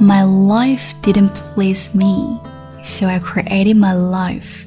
My life didn't please me, so I created my life.